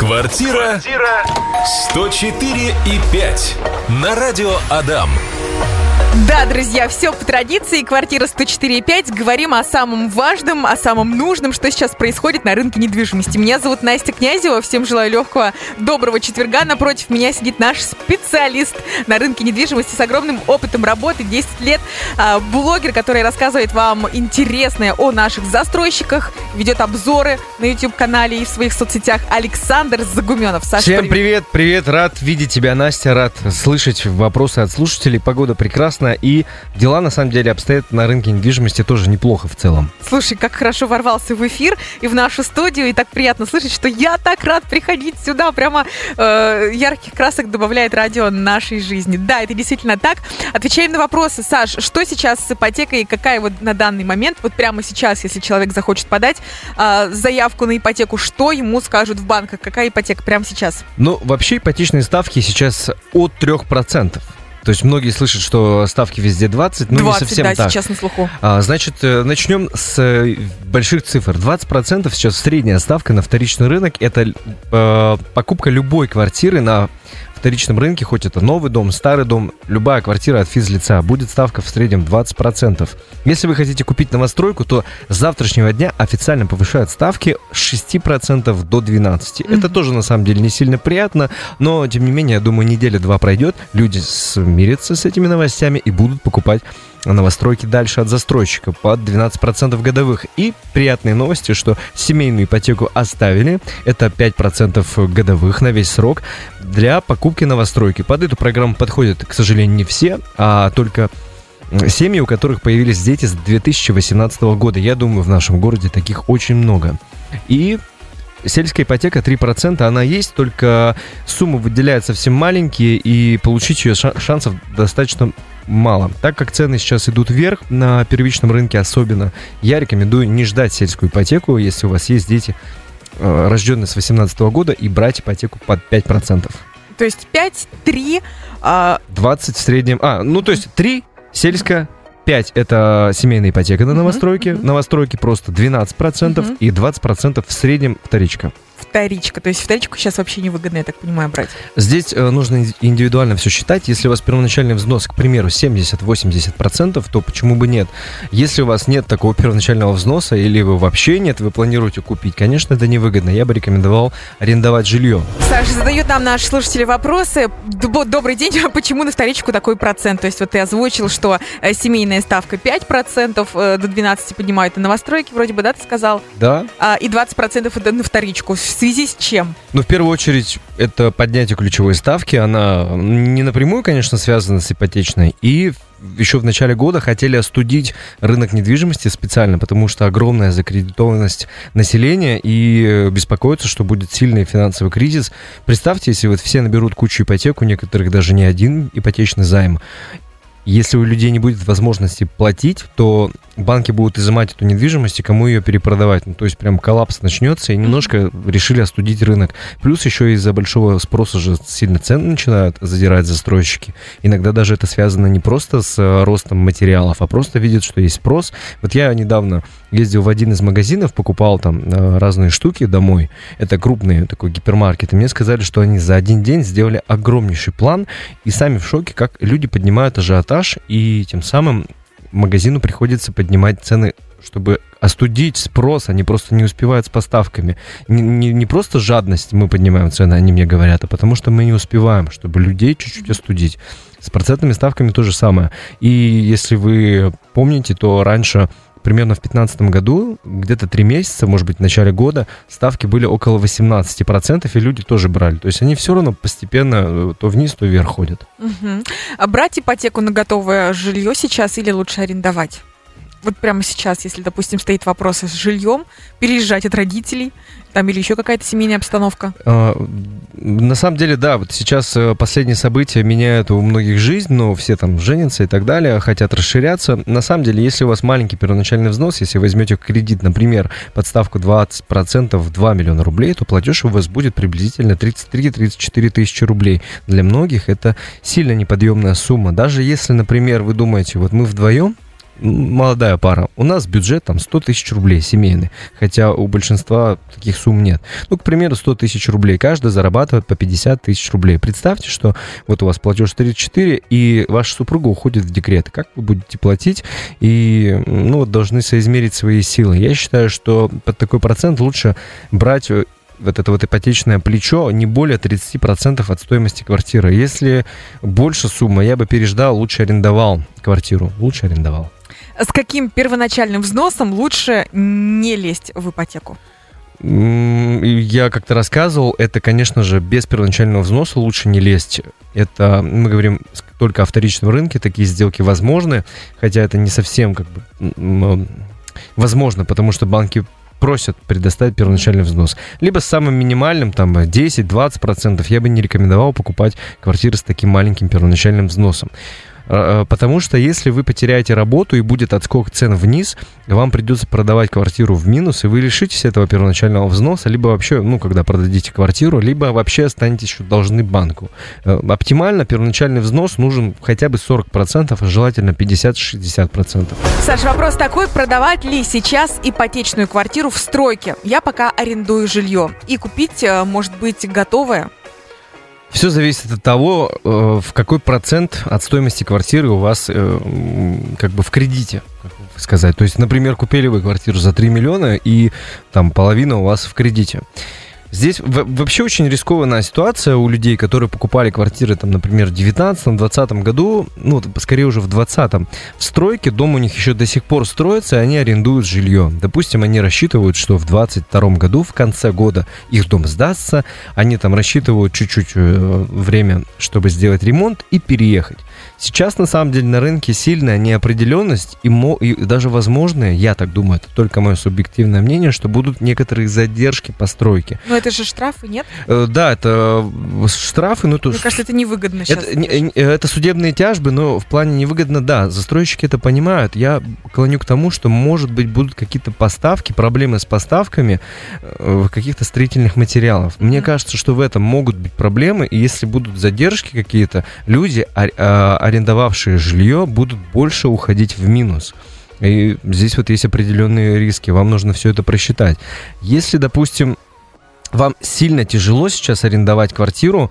Квартира 104 и 5 на радио Адам. Да, друзья, все по традиции. Квартира 104.5. Говорим о самом важном, о самом нужном, что сейчас происходит на рынке недвижимости. Меня зовут Настя Князева. Всем желаю легкого, доброго четверга. Напротив меня сидит наш специалист на рынке недвижимости с огромным опытом работы, 10 лет. А, блогер, который рассказывает вам интересное о наших застройщиках, ведет обзоры на YouTube-канале и в своих соцсетях. Александр Загуменов. Саша, Всем привет. привет, привет. Рад видеть тебя, Настя. Рад слышать вопросы от слушателей. Погода прекрасная прекрасно, и дела на самом деле обстоят на рынке недвижимости тоже неплохо в целом. Слушай, как хорошо ворвался в эфир и в нашу студию, и так приятно слышать, что я так рад приходить сюда, прямо э, ярких красок добавляет радио нашей жизни. Да, это действительно так. Отвечаем на вопросы. Саш, что сейчас с ипотекой, какая вот на данный момент, вот прямо сейчас, если человек захочет подать э, заявку на ипотеку, что ему скажут в банках, какая ипотека прямо сейчас? Ну, вообще ипотечные ставки сейчас от 3%. То есть многие слышат, что ставки везде 20, но 20, не совсем да, так. сейчас на слуху. А, значит, э, начнем с э, больших цифр. 20% сейчас средняя ставка на вторичный рынок. Это э, покупка любой квартиры на вторичном рынке, хоть это новый дом, старый дом, любая квартира от физлица, будет ставка в среднем 20%. Если вы хотите купить новостройку, то с завтрашнего дня официально повышают ставки с 6% до 12%. Mm-hmm. Это тоже на самом деле не сильно приятно, но тем не менее, я думаю, неделя-два пройдет, люди смирятся с этими новостями и будут покупать новостройки дальше от застройщика под 12% годовых. И приятные новости, что семейную ипотеку оставили. Это 5% годовых на весь срок для покупки новостройки. Под эту программу подходят, к сожалению, не все, а только семьи, у которых появились дети с 2018 года. Я думаю, в нашем городе таких очень много. И сельская ипотека 3%, она есть, только суммы выделяют совсем маленькие, и получить ее шансов достаточно мало. Так как цены сейчас идут вверх на первичном рынке особенно, я рекомендую не ждать сельскую ипотеку, если у вас есть дети, э, рожденные с 18 года, и брать ипотеку под 5%. То есть 5, 3... А... 20 в среднем... А, ну то есть 3 сельская, 5 это семейная ипотека на новостройке, uh-huh. новостройки просто 12% uh-huh. и 20% в среднем вторичка вторичка. То есть вторичку сейчас вообще невыгодно, я так понимаю, брать. Здесь э, нужно индивидуально все считать. Если у вас первоначальный взнос, к примеру, 70-80%, то почему бы нет? Если у вас нет такого первоначального взноса или вы вообще нет, вы планируете купить, конечно, это невыгодно. Я бы рекомендовал арендовать жилье. Саша, задают нам наши слушатели вопросы. Добрый день, а почему на вторичку такой процент? То есть вот ты озвучил, что э, семейная ставка 5%, э, до 12 поднимают на новостройки, вроде бы, да, ты сказал? Да. А, и 20% это на вторичку связи с чем? Ну, в первую очередь, это поднятие ключевой ставки. Она не напрямую, конечно, связана с ипотечной. И еще в начале года хотели остудить рынок недвижимости специально, потому что огромная закредитованность населения и беспокоиться, что будет сильный финансовый кризис. Представьте, если вот все наберут кучу ипотек, у некоторых даже не один ипотечный займ, если у людей не будет возможности платить, то банки будут изымать эту недвижимость и кому ее перепродавать. Ну, то есть прям коллапс начнется и немножко решили остудить рынок. Плюс еще из-за большого спроса же сильно цены начинают задирать застройщики. Иногда даже это связано не просто с э, ростом материалов, а просто видят, что есть спрос. Вот я недавно ездил в один из магазинов, покупал там э, разные штуки домой. Это крупный такой гипермаркет. И мне сказали, что они за один день сделали огромнейший план и сами в шоке, как люди поднимают ажиотаж и тем самым магазину приходится поднимать цены, чтобы остудить спрос, они просто не успевают с поставками. Не, не, не просто жадность мы поднимаем цены, они мне говорят, а потому что мы не успеваем, чтобы людей чуть-чуть остудить. С процентными ставками то же самое. И если вы помните, то раньше примерно в 2015 году, где-то три месяца, может быть, в начале года, ставки были около 18%, и люди тоже брали. То есть они все равно постепенно э, то вниз, то вверх ходят. Угу. А брать ипотеку на готовое жилье сейчас или лучше арендовать? Вот прямо сейчас, если, допустим, стоит вопрос с жильем, переезжать от родителей, там или еще какая-то семейная обстановка? А, на самом деле, да, вот сейчас э, последние события меняют у многих жизнь, но все там женятся и так далее, хотят расширяться. На самом деле, если у вас маленький первоначальный взнос, если возьмете кредит, например, подставку 20% 2 миллиона рублей, то платеж у вас будет приблизительно 33-34 тысячи рублей. Для многих это сильно неподъемная сумма. Даже если, например, вы думаете, вот мы вдвоем молодая пара, у нас бюджет там 100 тысяч рублей семейный, хотя у большинства таких сумм нет. Ну, к примеру, 100 тысяч рублей, каждый зарабатывает по 50 тысяч рублей. Представьте, что вот у вас платеж 34, и ваша супруга уходит в декрет. Как вы будете платить? И, ну, вот должны соизмерить свои силы. Я считаю, что под такой процент лучше брать э, вот это вот ипотечное плечо не более 30% от стоимости квартиры. Если больше суммы, я бы переждал, лучше арендовал квартиру. Лучше арендовал. С каким первоначальным взносом лучше не лезть в ипотеку? Я как-то рассказывал, это, конечно же, без первоначального взноса лучше не лезть. Это мы говорим только о вторичном рынке, такие сделки возможны, хотя это не совсем как бы возможно, потому что банки просят предоставить первоначальный взнос. Либо с самым минимальным, там, 10-20%, я бы не рекомендовал покупать квартиры с таким маленьким первоначальным взносом. А, а, потому что если вы потеряете работу и будет отскок цен вниз, вам придется продавать квартиру в минус, и вы лишитесь этого первоначального взноса, либо вообще, ну, когда продадите квартиру, либо вообще останетесь еще должны банку. Э, оптимально первоначальный взнос нужен хотя бы 40%, а желательно 50-60%. Саша, вопрос такой, продавать ли сейчас ипотечную квартиру в стройке? Я пока арендую жилье. И купить, э, может быть, готовое? Все зависит от того, э, в какой процент от стоимости квартиры у вас э, как бы в кредите, сказать. То есть, например, купили вы квартиру за 3 миллиона, и там половина у вас в кредите. Здесь вообще очень рискованная ситуация у людей, которые покупали квартиры, там, например, в 19-20 году, ну, скорее уже в 20-м. В стройке дом у них еще до сих пор строится, и они арендуют жилье. Допустим, они рассчитывают, что в 22 году, в конце года, их дом сдастся, они там рассчитывают чуть-чуть э, время, чтобы сделать ремонт и переехать. Сейчас, на самом деле, на рынке сильная неопределенность и, мо- и даже возможные, я так думаю, это только мое субъективное мнение, что будут некоторые задержки постройки. Но это же штрафы, нет? Э, да, это э, штрафы. Ну, то Мне кажется, это невыгодно сейчас. Это, не, это судебные тяжбы, но в плане невыгодно, да. Застройщики это понимают. Я клоню к тому, что, может быть, будут какие-то поставки, проблемы с поставками э, каких-то строительных материалов. Мне mm-hmm. кажется, что в этом могут быть проблемы, и если будут задержки какие-то, люди, а, а, арендовавшие жилье будут больше уходить в минус. И здесь вот есть определенные риски, вам нужно все это просчитать. Если, допустим, вам сильно тяжело сейчас арендовать квартиру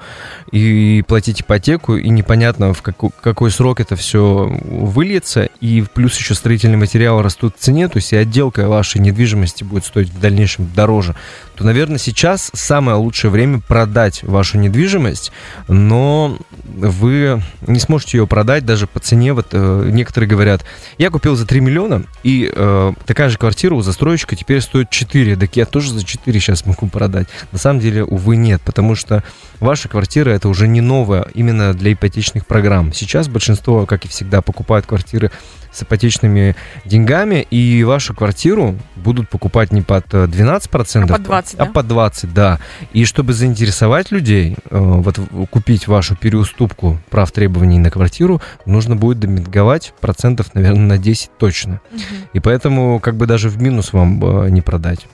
и платить ипотеку, и непонятно, в какой, какой срок это все выльется, и плюс еще строительные материалы растут в цене, то есть и отделка вашей недвижимости будет стоить в дальнейшем дороже, то, наверное, сейчас самое лучшее время продать вашу недвижимость, но вы не сможете ее продать даже по цене. Вот э, некоторые говорят, я купил за 3 миллиона, и э, такая же квартира у застройщика теперь стоит 4, так я тоже за 4 сейчас могу продать. На самом деле, увы, нет, потому что ваша квартира это уже не новая именно для ипотечных программ. Сейчас большинство, как и всегда, покупают квартиры с ипотечными деньгами, и вашу квартиру будут покупать не под 12%, а под 20, а да? под 20, да. И чтобы заинтересовать людей, э, вот купить вашу переуступку прав требований на квартиру, нужно будет домиговать процентов, наверное, на 10 точно. Угу. И поэтому как бы даже в минус вам э, не продать.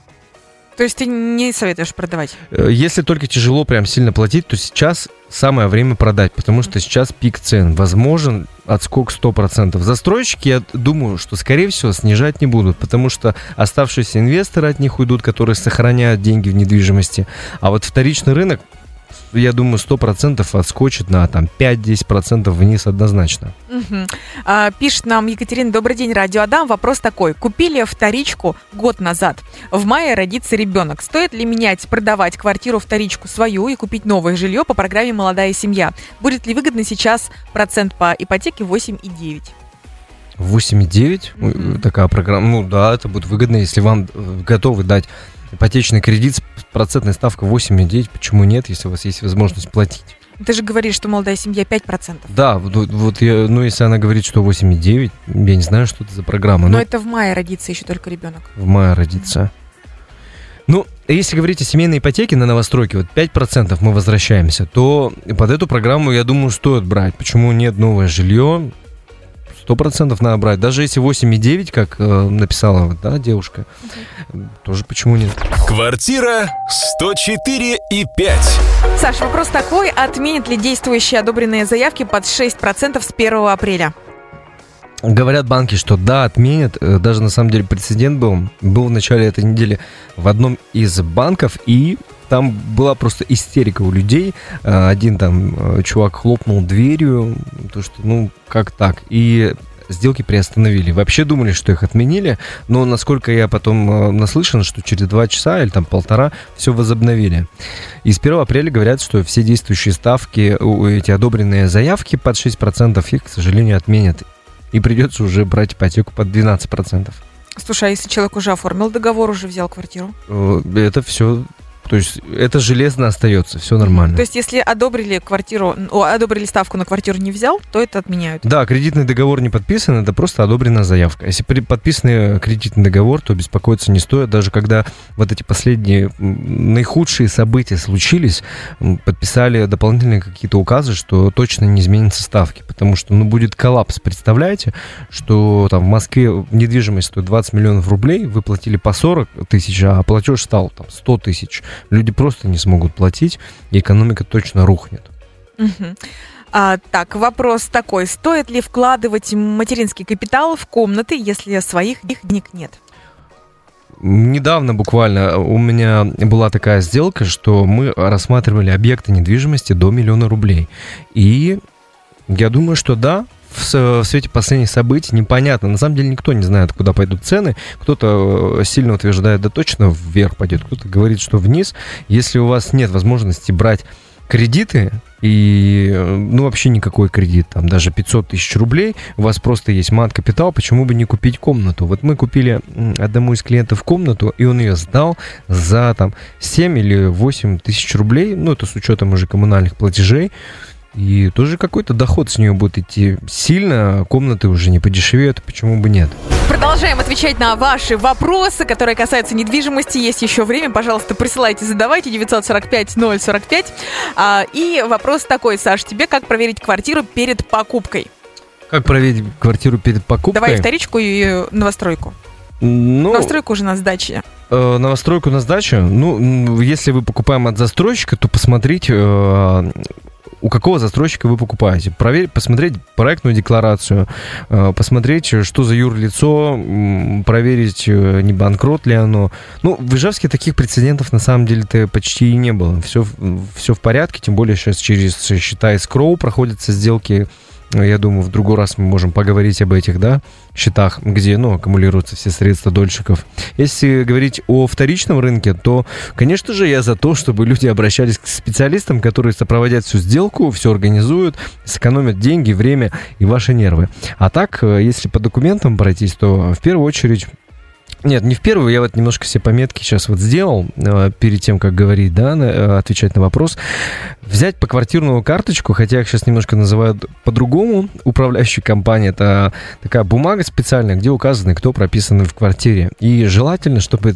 То есть ты не советуешь продавать? Э, если только тяжело прям сильно платить, то сейчас самое время продать, потому что сейчас пик цен. Возможен отскок 100%. Застройщики, я думаю, что, скорее всего, снижать не будут, потому что оставшиеся инвесторы от них уйдут, которые сохраняют деньги в недвижимости. А вот вторичный рынок я думаю, 100% отскочит на там 5-10% вниз однозначно. Угу. А, пишет нам Екатерина, добрый день, Радио Адам. Вопрос такой. Купили вторичку год назад. В мае родится ребенок. Стоит ли менять, продавать квартиру вторичку свою и купить новое жилье по программе «Молодая семья»? Будет ли выгодно сейчас процент по ипотеке 8,9? 8,9? Mm-hmm. Такая программа. Ну да, это будет выгодно, если вам э, готовы дать ипотечный кредит с процентной ставкой 8,9, почему нет, если у вас есть возможность платить? Ты же говоришь, что молодая семья 5%. Да, вот, вот я, ну если она говорит, что 8,9, я не знаю, что это за программа. Но, но это в мае родится еще только ребенок. В мае родится. Ну, если говорить о семейной ипотеке на новостройке, вот 5% мы возвращаемся, то под эту программу, я думаю, стоит брать. Почему нет новое жилье? Сто процентов надо брать. Даже если 8,9, как э, написала да, девушка, угу. тоже почему нет? Квартира 104 и 5. Саш, вопрос такой. Отменят ли действующие одобренные заявки под 6% с 1 апреля? Говорят банки, что да, отменят. Э, даже на самом деле прецедент был. Был в начале этой недели в одном из банков, и там была просто истерика у людей. Э, один там чувак хлопнул дверью, то что, ну, как так? И сделки приостановили. Вообще думали, что их отменили, но насколько я потом э, наслышан, что через два часа или там полтора все возобновили. И с 1 апреля говорят, что все действующие ставки, эти одобренные заявки под 6% их, к сожалению, отменят. И придется уже брать ипотеку под 12%. Слушай, а если человек уже оформил договор, уже взял квартиру? Э, это все то есть это железно остается, все нормально. То есть если одобрили квартиру, о, одобрили ставку на квартиру не взял, то это отменяют? Да, кредитный договор не подписан, это просто одобрена заявка. Если подписанный кредитный договор, то беспокоиться не стоит. Даже когда вот эти последние наихудшие события случились, подписали дополнительные какие-то указы, что точно не изменятся ставки. Потому что, ну, будет коллапс. Представляете, что там в Москве недвижимость стоит 20 миллионов рублей, вы платили по 40 тысяч, а платеж стал там 100 тысяч люди просто не смогут платить, и экономика точно рухнет. Угу. А, так, вопрос такой. Стоит ли вкладывать материнский капитал в комнаты, если своих денег нет? Недавно буквально у меня была такая сделка, что мы рассматривали объекты недвижимости до миллиона рублей. И я думаю, что да, в, свете последних событий непонятно. На самом деле никто не знает, куда пойдут цены. Кто-то э, сильно утверждает, да точно вверх пойдет, кто-то говорит, что вниз. Если у вас нет возможности брать кредиты, и, э, ну, вообще никакой кредит, там, даже 500 тысяч рублей, у вас просто есть мат-капитал, почему бы не купить комнату? Вот мы купили одному из клиентов комнату, и он ее сдал за, там, 7 или 8 тысяч рублей, ну, это с учетом уже коммунальных платежей, и тоже какой-то доход с нее будет идти сильно, комнаты уже не подешевеют, почему бы нет. Продолжаем отвечать на ваши вопросы, которые касаются недвижимости. Есть еще время, пожалуйста, присылайте, задавайте 945-045. А, и вопрос такой, Саш, тебе как проверить квартиру перед покупкой? Как проверить квартиру перед покупкой? Давай вторичку и новостройку. Ну, новостройку уже на сдаче. Э, новостройку на сдачу? Ну, если вы покупаем от застройщика, то посмотрите, э, у какого застройщика вы покупаете. Проверить, посмотреть проектную декларацию, э, посмотреть, что за юрлицо, проверить, э, не банкрот ли оно. Ну, в Ижевске таких прецедентов на самом деле-то почти и не было. Все, все в порядке, тем более сейчас через счета скроу проходятся сделки я думаю, в другой раз мы можем поговорить об этих, да, счетах, где, ну, аккумулируются все средства дольщиков. Если говорить о вторичном рынке, то, конечно же, я за то, чтобы люди обращались к специалистам, которые сопроводят всю сделку, все организуют, сэкономят деньги, время и ваши нервы. А так, э, если по документам пройтись, то в первую очередь нет, не в первую, я вот немножко себе пометки сейчас вот сделал, э, перед тем, как говорить, да, э, отвечать на вопрос. Взять по квартирную карточку, хотя их сейчас немножко называют по-другому, управляющая компания, это такая бумага специальная, где указаны, кто прописан в квартире. И желательно, чтобы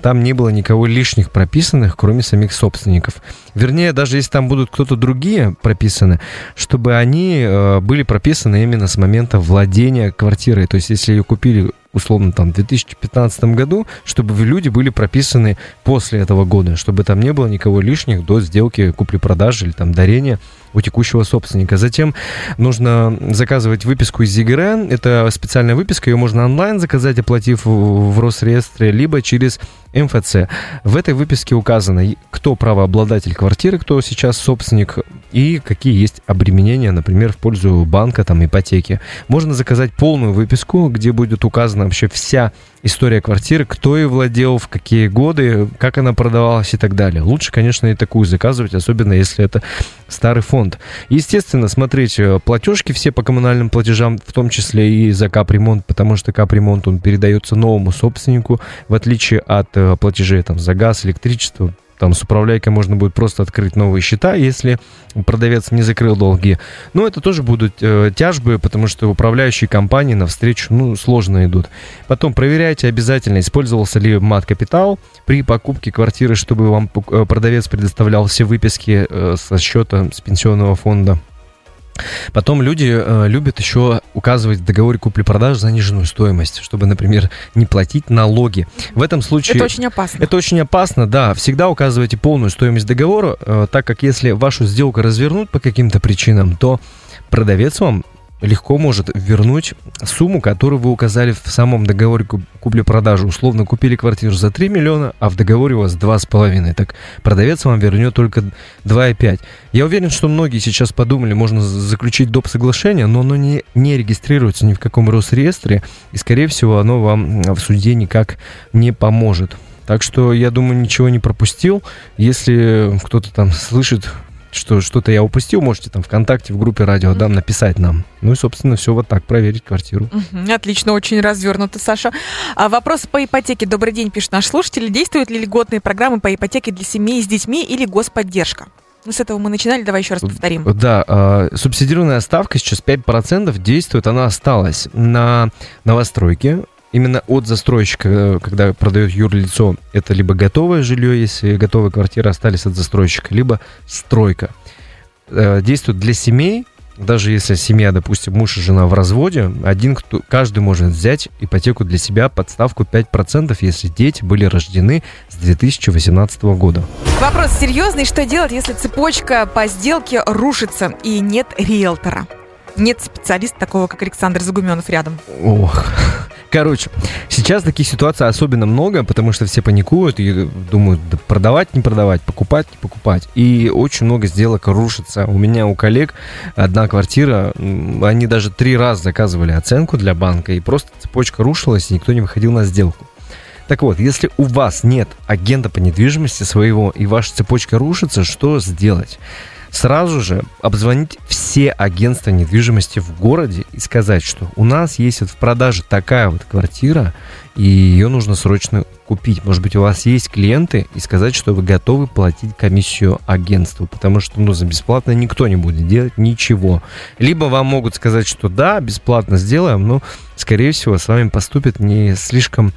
там не было никого лишних прописанных, кроме самих собственников. Вернее, даже если там будут кто-то другие прописаны, чтобы они э, были прописаны именно с момента владения квартирой. То есть, если ее купили условно, там, в 2015 году, чтобы люди были прописаны после этого года, чтобы там не было никого лишних до сделки купли-продажи или там дарения у текущего собственника. Затем нужно заказывать выписку из ЗИГРН. Это специальная выписка, ее можно онлайн заказать, оплатив в Росреестре, либо через МФЦ. В этой выписке указано, кто правообладатель квартиры, кто сейчас собственник, и какие есть обременения, например, в пользу банка, там, ипотеки. Можно заказать полную выписку, где будет указана вообще вся история квартиры, кто ее владел, в какие годы, как она продавалась и так далее. Лучше, конечно, и такую заказывать, особенно если это старый фонд. Естественно, смотреть э, платежки все по коммунальным платежам, в том числе и за капремонт, потому что капремонт, он передается новому собственнику, в отличие от э, платежей там, за газ, электричество, там с управляйкой можно будет просто открыть новые счета, если продавец не закрыл долги. Но это тоже будут э, тяжбы, потому что управляющие компании навстречу ну, сложно идут. Потом проверяйте обязательно, использовался ли мат-капитал при покупке квартиры, чтобы вам э, продавец предоставлял все выписки э, со счета с пенсионного фонда. Потом люди э, любят еще указывать в договоре купли-продажи заниженную стоимость, чтобы, например, не платить налоги. В этом случае... Это очень опасно. Это очень опасно, да. Всегда указывайте полную стоимость договора, э, так как если вашу сделку развернут по каким-то причинам, то продавец вам легко может вернуть сумму, которую вы указали в самом договоре купли-продажи. Условно купили квартиру за 3 миллиона, а в договоре у вас 2,5. Так продавец вам вернет только 2,5. Я уверен, что многие сейчас подумали, можно заключить доп. соглашение, но оно не, не регистрируется ни в каком Росреестре, и, скорее всего, оно вам в суде никак не поможет. Так что я думаю, ничего не пропустил. Если кто-то там слышит что что-то я упустил, можете там ВКонтакте в группе Радио Дам написать нам. Ну и, собственно, все вот так, проверить квартиру. Отлично, очень развернуто, Саша. А вопрос по ипотеке. Добрый день, пишет наш слушатель. Действуют ли льготные программы по ипотеке для семей с детьми или господдержка? Ну, с этого мы начинали, давай еще раз повторим. Да, э, субсидированная ставка сейчас 5% действует, она осталась на новостройке, именно от застройщика, когда продает юрлицо, это либо готовое жилье, если готовые квартиры остались от застройщика, либо стройка. Э, действует для семей, даже если семья, допустим, муж и жена в разводе, один, кто, каждый может взять ипотеку для себя под ставку 5%, если дети были рождены с 2018 года. Вопрос серьезный. Что делать, если цепочка по сделке рушится и нет риэлтора? Нет специалиста такого, как Александр Загуменов рядом. Ох, Короче, сейчас таких ситуаций особенно много, потому что все паникуют и думают, да продавать, не продавать, покупать, не покупать. И очень много сделок рушится. У меня, у коллег одна квартира, они даже три раза заказывали оценку для банка, и просто цепочка рушилась, и никто не выходил на сделку. Так вот, если у вас нет агента по недвижимости своего, и ваша цепочка рушится, что сделать? Сразу же обзвонить все агентства недвижимости в городе и сказать, что у нас есть вот в продаже такая вот квартира, и ее нужно срочно купить. Может быть, у вас есть клиенты, и сказать, что вы готовы платить комиссию агентству, потому что ну, за бесплатно никто не будет делать ничего. Либо вам могут сказать, что да, бесплатно сделаем, но, скорее всего, с вами поступят не слишком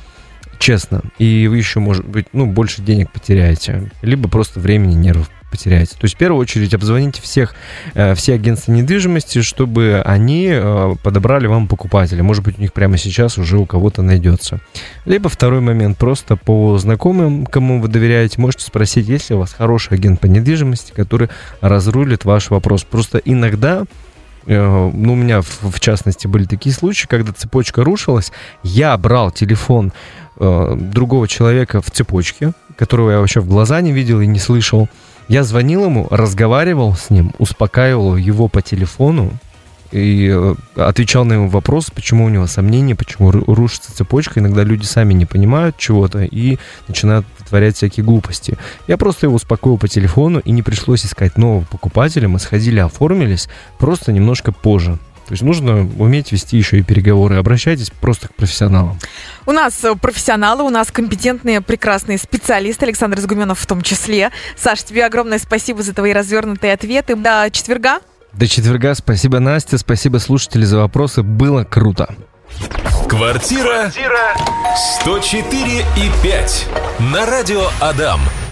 честно, и вы еще, может быть, ну, больше денег потеряете, либо просто времени, нервов потеряете. То есть в первую очередь обзвоните всех, э, все агентства недвижимости, чтобы они э, подобрали вам покупателя. Может быть, у них прямо сейчас уже у кого-то найдется. Либо второй момент, просто по знакомым, кому вы доверяете, можете спросить, есть ли у вас хороший агент по недвижимости, который разрулит ваш вопрос. Просто иногда э, ну, у меня в, частности были такие случаи, когда цепочка рушилась, я брал телефон э, другого человека в цепочке, которого я вообще в глаза не видел и не слышал, я звонил ему, разговаривал с ним, успокаивал его по телефону и э, отвечал на его вопрос, почему у него сомнения, почему рушится цепочка. Иногда люди сами не понимают чего-то и начинают творять всякие глупости. Я просто его успокоил по телефону и не пришлось искать нового покупателя. Мы сходили, оформились просто немножко позже. То есть нужно уметь вести еще и переговоры. Обращайтесь просто к профессионалам. У нас э, профессионалы, у нас компетентные, прекрасные специалисты, Александр Загуменов в том числе. Саш, тебе огромное спасибо за твои развернутые ответы. До четверга. До четверга. Спасибо, Настя. Спасибо, слушатели, за вопросы. Было круто. Квартира 104 и 5 на радио Адам.